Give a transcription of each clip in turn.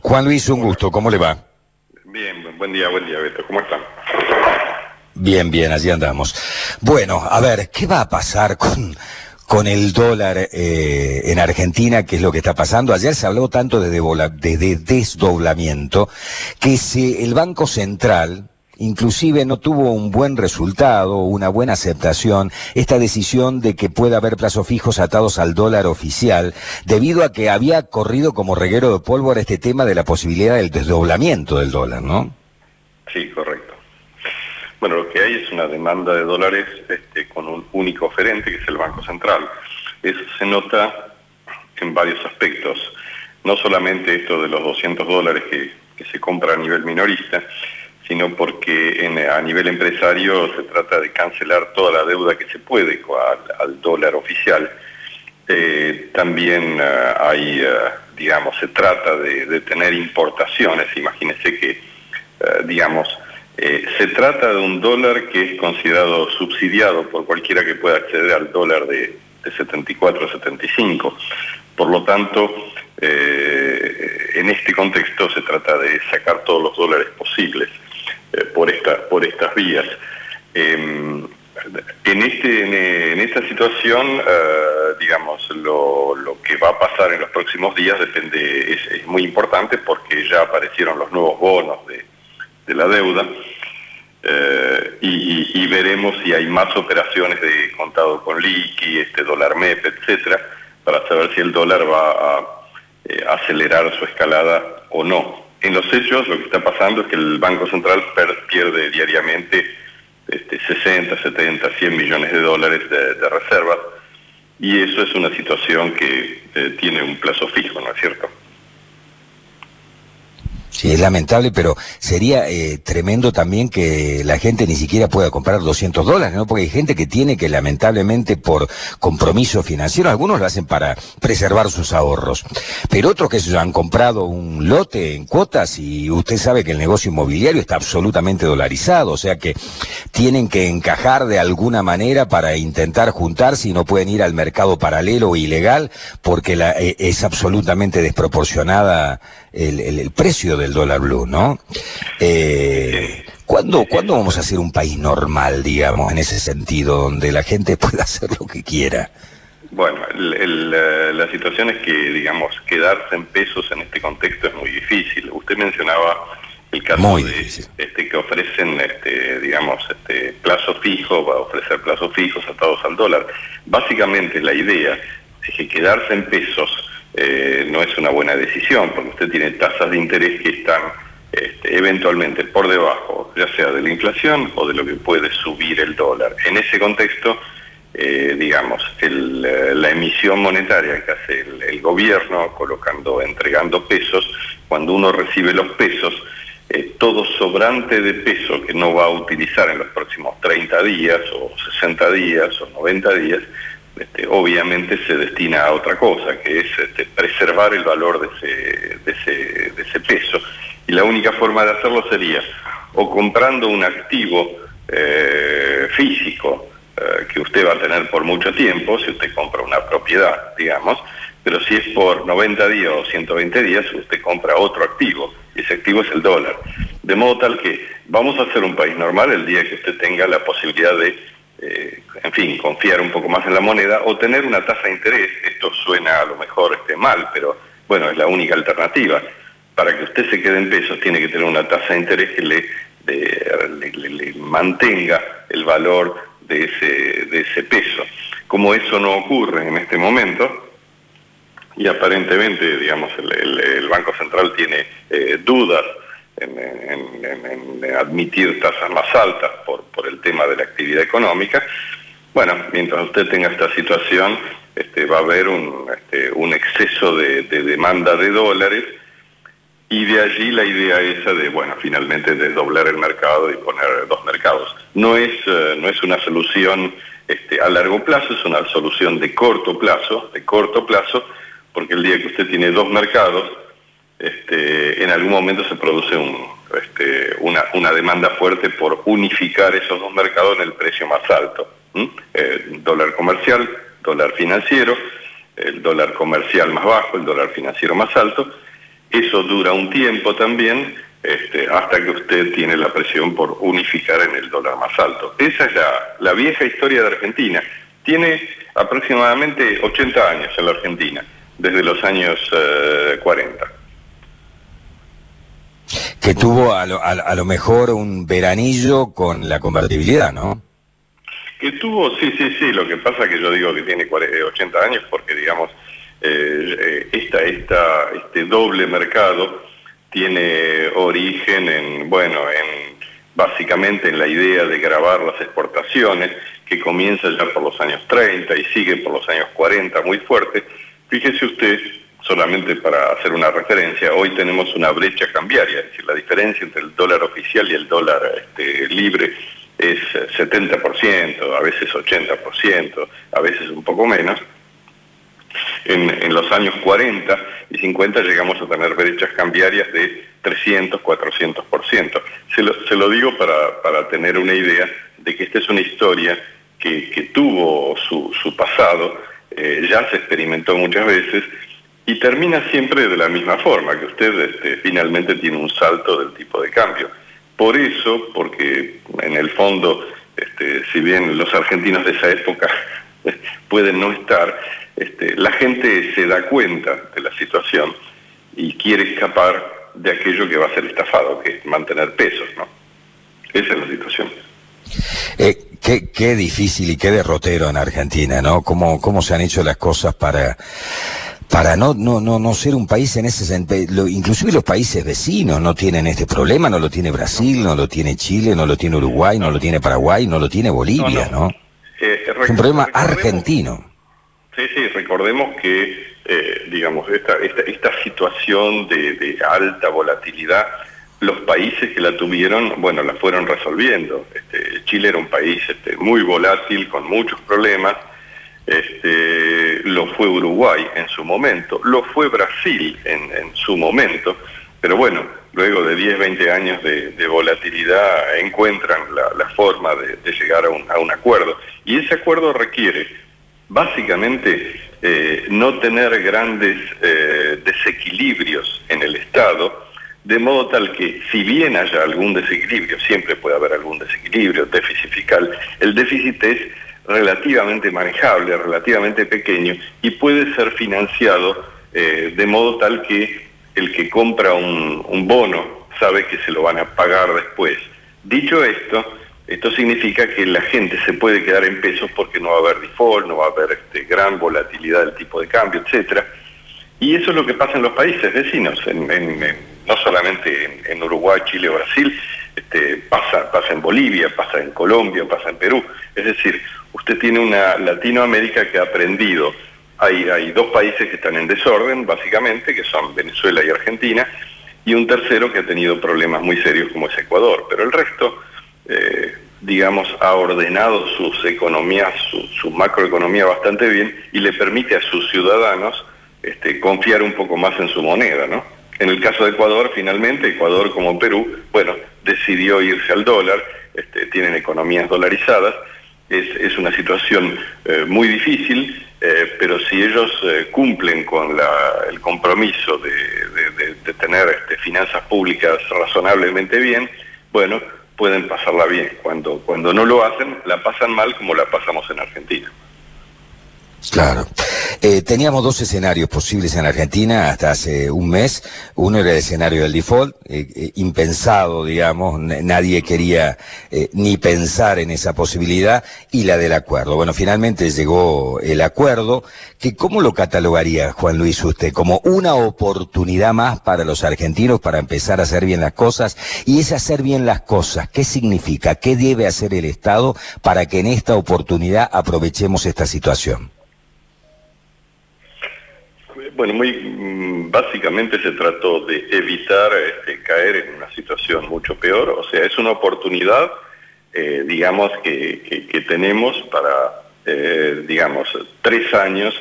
Juan Luis, un gusto, ¿cómo le va? Bien, buen día, buen día, Beto, ¿cómo están? Bien, bien, allí andamos. Bueno, a ver, ¿qué va a pasar con, con el dólar eh, en Argentina? ¿Qué es lo que está pasando? Ayer se habló tanto de, de, desdoblamiento que si el Banco Central, inclusive no tuvo un buen resultado, una buena aceptación, esta decisión de que pueda haber plazos fijos atados al dólar oficial, debido a que había corrido como reguero de pólvora este tema de la posibilidad del desdoblamiento del dólar, ¿no? Sí, correcto. Bueno, lo que hay es una demanda de dólares este, con un único oferente, que es el Banco Central. Eso se nota en varios aspectos. No solamente esto de los 200 dólares que, que se compra a nivel minorista, sino porque a nivel empresario se trata de cancelar toda la deuda que se puede al, dólar oficial. Eh, también eh, hay, eh, digamos, se trata de, tener importaciones. Imagínense que, digamos, se trata de un dólar que es considerado subsidiado por cualquiera que pueda acceder al dólar de, de 74 75. Por lo tanto, en este contexto se trata de sacar todos los dólares posibles. Eh, por, esta, por estas vías. Em, en, este, en, esta situación, eh, digamos, lo, que va a pasar en los próximos días depende, es, muy importante porque ya aparecieron los nuevos bonos de, la deuda eh, y, veremos si hay más operaciones de contado con liqui, este dólar MEP, etcétera, para saber si el dólar va a acelerar su escalada o no. En los hechos lo que está pasando es que el Banco Central pierde diariamente este, 60, 70, 100 millones de dólares de, reservas y eso es una situación que eh, tiene un plazo fijo, ¿no es cierto? Sí, es lamentable, pero sería eh, tremendo también que la gente ni siquiera pueda comprar 200 dólares, ¿no? Porque hay gente que tiene que lamentablemente por compromiso financiero, algunos lo hacen para preservar sus ahorros, pero otros que se han comprado un lote en cuotas y usted sabe que el negocio inmobiliario está absolutamente dolarizado, o sea que tienen que encajar de alguna manera para intentar juntarse y no pueden ir al mercado paralelo o ilegal porque eh, es absolutamente desproporcionada el, precio del dólar blue, ¿no? Eh, ¿cuándo, vamos a ser un país normal, digamos, en ese sentido, donde la gente pueda hacer lo que quiera? Bueno, la situación es que, digamos, quedarse en pesos en este contexto es muy difícil. Usted mencionaba el caso de este, que ofrecen, este, digamos, este, plazo fijo, va a ofrecer plazos fijos atados al dólar. Básicamente la idea que quedarse en pesos eh, no es una buena decisión, porque usted tiene tasas de interés que están este, eventualmente por debajo, ya sea de la inflación o de lo que puede subir el dólar. En ese contexto, eh, digamos, eh, la emisión monetaria que hace el, gobierno, colocando, entregando pesos, cuando uno recibe los pesos, todo sobrante de peso que no va a utilizar en los próximos 30 días o 60 días o 90 días, este, obviamente se destina a otra cosa, que es este, preservar el valor de ese, peso. Y la única forma de hacerlo sería o comprando un activo eh, físico eh, que usted va a tener por mucho tiempo, si usted compra una propiedad, digamos, pero si es por 90 días o 120 días, usted compra otro activo, y ese activo es el dólar. De modo tal que vamos a ser un país normal el día que usted tenga la posibilidad de eh, en fin, confiar un poco más en la moneda o tener una tasa de interés. Esto suena a lo mejor este, mal, pero bueno, es la única alternativa. Para que usted se quede en pesos tiene que tener una tasa de interés que le, mantenga el valor de ese, de ese peso. Como eso no ocurre en este momento, y aparentemente, digamos, el, Banco Central tiene eh, dudas en, admitir tasas más altas por, por el tema de la actividad económica. Bueno, mientras usted tenga esta situación, este, va a haber un, este, un exceso de, demanda de dólares y de allí la idea esa de, bueno, finalmente de doblar el mercado y poner dos mercados. No es, eh, no es una solución este, a largo plazo, es una solución de corto plazo, de corto plazo, porque el día que usted tiene dos mercados, este, en algún momento se produce este, una, demanda fuerte por unificar esos dos mercados en el precio más alto. Dólar comercial, dólar financiero, el dólar comercial más bajo, el dólar financiero más alto, Eso dura un tiempo también, este, hasta que usted tiene la presión por unificar en el dólar más alto. Esa es la, vieja historia de Argentina. Tiene aproximadamente 80 años en la Argentina, desde los años 40. Eh, que tuvo a lo, a lo mejor un veranillo con la convertibilidad, ¿no? Que tuvo, sí, sí, sí, lo que pasa que yo digo que tiene 80 años porque, digamos, eh, esta, esta, este doble mercado tiene origen en, bueno, en básicamente en la idea de grabar las exportaciones, que comienza ya por los años 30 y sigue por los años 40 muy fuerte. Fíjese usted, solamente para hacer una referencia, hoy tenemos una brecha cambiaria, es decir, la diferencia entre el dólar oficial y el dólar este, libre es 70%, a veces 80%, a veces un poco menos. En, los años 40 y 50 llegamos a tener brechas cambiarias de 300, 400%. Se lo, se lo digo para, tener una idea de que esta es una historia que, tuvo su, pasado, eh, ya se experimentó muchas veces y termina siempre de la misma forma, que usted este, finalmente tiene un salto del tipo de cambio. Por eso, porque en el fondo, este, si bien los argentinos de esa época pueden no estar, este, la gente se da cuenta de la situación y quiere escapar de aquello que va a ser estafado, que es mantener pesos, ¿no? Esa es la situación. Eh, qué, qué, difícil y qué derrotero en Argentina, ¿no? ¿Cómo, cómo se han hecho las cosas para para no, no, no, no ser un país en ese sentido. Inclusive los países vecinos no tienen este problema, no lo tiene Brasil, no lo tiene Chile, no lo tiene Uruguay, no lo tiene Paraguay, no lo tiene Bolivia, ¿no? Eh, es un problema argentino. Sí, sí, recordemos que, eh, digamos, esta, esta, esta situación de, alta volatilidad, los países que la tuvieron, bueno, la fueron resolviendo. Este, Chile era un país este, muy volátil, con muchos problemas, este, lo fue Uruguay en su momento, lo fue Brasil en, su momento, pero bueno, luego de 10, 20 años de, volatilidad encuentran la, forma de, llegar a un, acuerdo. Y ese acuerdo requiere básicamente eh, no tener grandes eh, desequilibrios en el Estado, de modo tal que si bien haya algún desequilibrio, siempre puede haber algún desequilibrio, déficit fiscal, el déficit es relativamente manejable, relativamente pequeño y puede ser financiado eh, de modo tal que el que compra un, bono sabe que se lo van a pagar después. Dicho esto, esto significa que la gente se puede quedar en pesos porque no va a haber default, no va a haber este, gran volatilidad del tipo de cambio, etcétera. Y eso es lo que pasa en los países vecinos, no solamente en, Uruguay, Chile o Brasil, este, pasa, pasa en Bolivia, pasa en Colombia, pasa en Perú. Es decir, usted tiene una Latinoamérica que ha aprendido. Hay, dos países que están en desorden, básicamente, que son Venezuela y Argentina, y un tercero que ha tenido problemas muy serios como es Ecuador. Pero el resto, eh, digamos, ha ordenado sus economías, su, macroeconomía bastante bien y le permite a sus ciudadanos este, confiar un poco más en su moneda, ¿no? En el caso de Ecuador, finalmente, Ecuador como Perú, bueno, decidió irse al dólar, este, tienen economías dolarizadas, es, una situación eh, muy difícil, eh, pero si ellos eh, cumplen con el compromiso de, tener este, finanzas públicas razonablemente bien, bueno, pueden pasarla bien. Cuando, cuando no lo hacen, la pasan mal como la pasamos en Argentina. Claro. Eh, teníamos dos escenarios posibles en Argentina hasta hace un mes. Uno era el escenario del default, eh, eh, impensado, digamos, nadie quería ni pensar en esa posibilidad, y la del acuerdo. Bueno, finalmente llegó el acuerdo, que ¿cómo lo catalogaría, Juan Luis, usted? Como una oportunidad más para los argentinos para empezar a hacer bien las cosas. Y ese hacer bien las cosas, ¿qué significa? ¿Qué debe hacer el Estado para que en esta oportunidad aprovechemos esta situación? Bueno, muy mm, básicamente se trató de evitar este, caer en una situación mucho peor, o sea, es una oportunidad, eh, digamos, que, tenemos para, eh, digamos, tres años,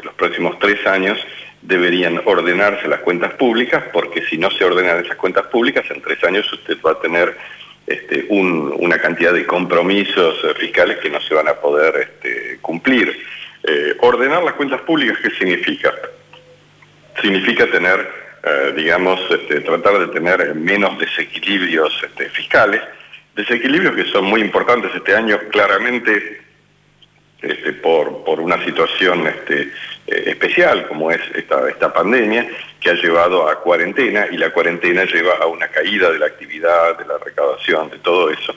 los próximos tres años deberían ordenarse las cuentas públicas, porque si no se ordenan esas cuentas públicas, en tres años usted va a tener este, una cantidad de compromisos fiscales que no se van a poder este, cumplir. Eh, ordenar las cuentas públicas, ¿qué significa? Significa tener eh, digamos, este, tratar de tener menos desequilibrios este, fiscales, desequilibrios que son muy importantes este año, claramente este, por, por, una situación eh, especial como es esta, esta pandemia, que ha llevado a cuarentena y la cuarentena lleva a una caída de la actividad, de la recaudación, de todo eso.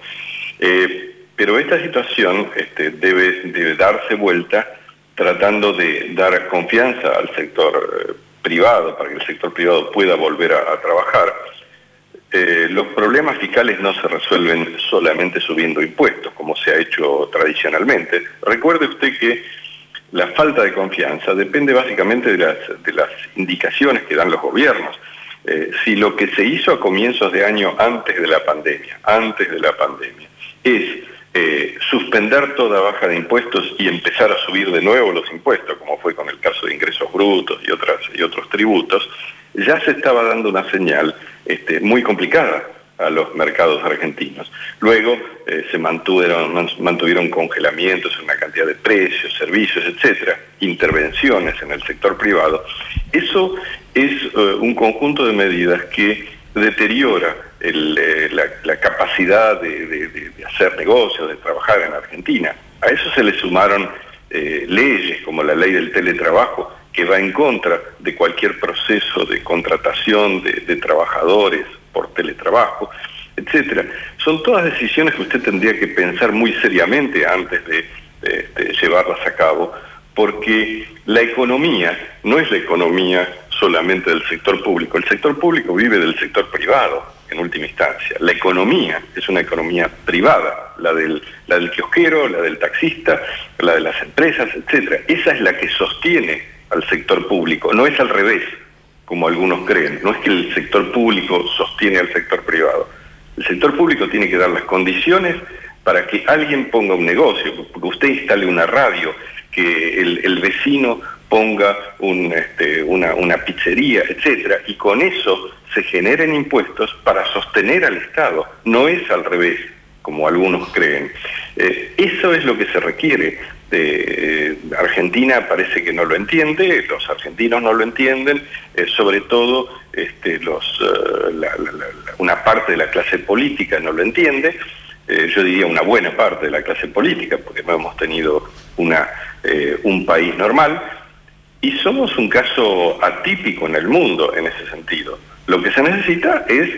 Eh, pero esta situación debe, debe darse vuelta tratando de dar confianza al sector privado, para que el sector privado pueda volver a, trabajar. Eh, los problemas fiscales no se resuelven solamente subiendo impuestos, como se ha hecho tradicionalmente. Recuerde usted que la falta de confianza depende básicamente de las, de las indicaciones que dan los gobiernos. Eh, si lo que se hizo a comienzos de año antes de la pandemia, antes de la pandemia, es eh, suspender toda baja de impuestos y empezar a subir de nuevo los impuestos, como fue con el caso de ingresos brutos y, otras, y otros tributos, ya se estaba dando una señal este, muy complicada a los mercados argentinos. Luego eh, se mantuvieron, mantuvieron congelamientos en una cantidad de precios, servicios, etcétera, intervenciones en el sector privado. Eso es eh, un conjunto de medidas que deteriora eh, la, capacidad de, hacer negocios, de trabajar en Argentina. A eso se le sumaron eh, leyes como la ley del teletrabajo, que va en contra de cualquier proceso de contratación de, trabajadores por teletrabajo, etcétera. Son todas decisiones que usted tendría que pensar muy seriamente antes de llevarlas a cabo, porque la economía no es la economía solamente del sector público. El sector público vive del sector privado, en última instancia. La economía es una economía privada, la del, la del kiosquero, la del taxista, la de las empresas, etc. Esa es la que sostiene al sector público, no es al revés, como algunos creen. No es que el sector público sostiene al sector privado. El sector público tiene que dar las condiciones para que alguien ponga un negocio, porque usted instale una radio, que el vecino ponga este, una, pizzería, etcétera, y con eso se generen impuestos para sostener al Estado. No es al revés, como algunos creen. Eh, eso es lo que se requiere. Eh, Argentina parece que no lo entiende, los argentinos no lo entienden, eh, sobre todo este, una parte de la clase política no lo entiende, yo diría una buena parte de la clase política, porque no hemos tenido un país normal, y somos un caso atípico en el mundo en ese sentido. Lo que se necesita es,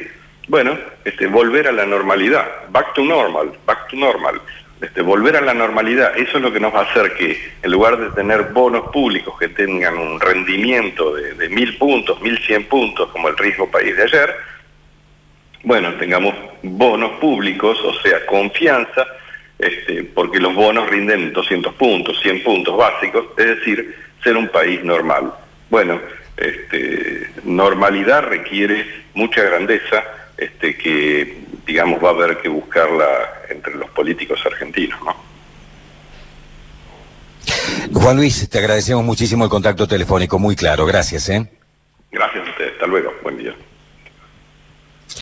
bueno, este, volver a la normalidad, back to normal, back to normal. Este, volver a la normalidad, eso es lo que nos va a hacer que en lugar de tener bonos públicos que tengan un rendimiento de, mil puntos, mil cien puntos, como el riesgo país de ayer, bueno, tengamos bonos públicos, o sea, confianza, este, porque los bonos rinden 200 puntos, 100 puntos básicos, es decir, ser un país normal. Bueno, este, normalidad requiere mucha grandeza este, que, digamos, va a haber que buscarla entre los políticos argentinos, ¿no? Juan Luis, te agradecemos muchísimo el contacto telefónico, muy claro, gracias. ¿eh? Gracias a ustedes, hasta luego, buen día.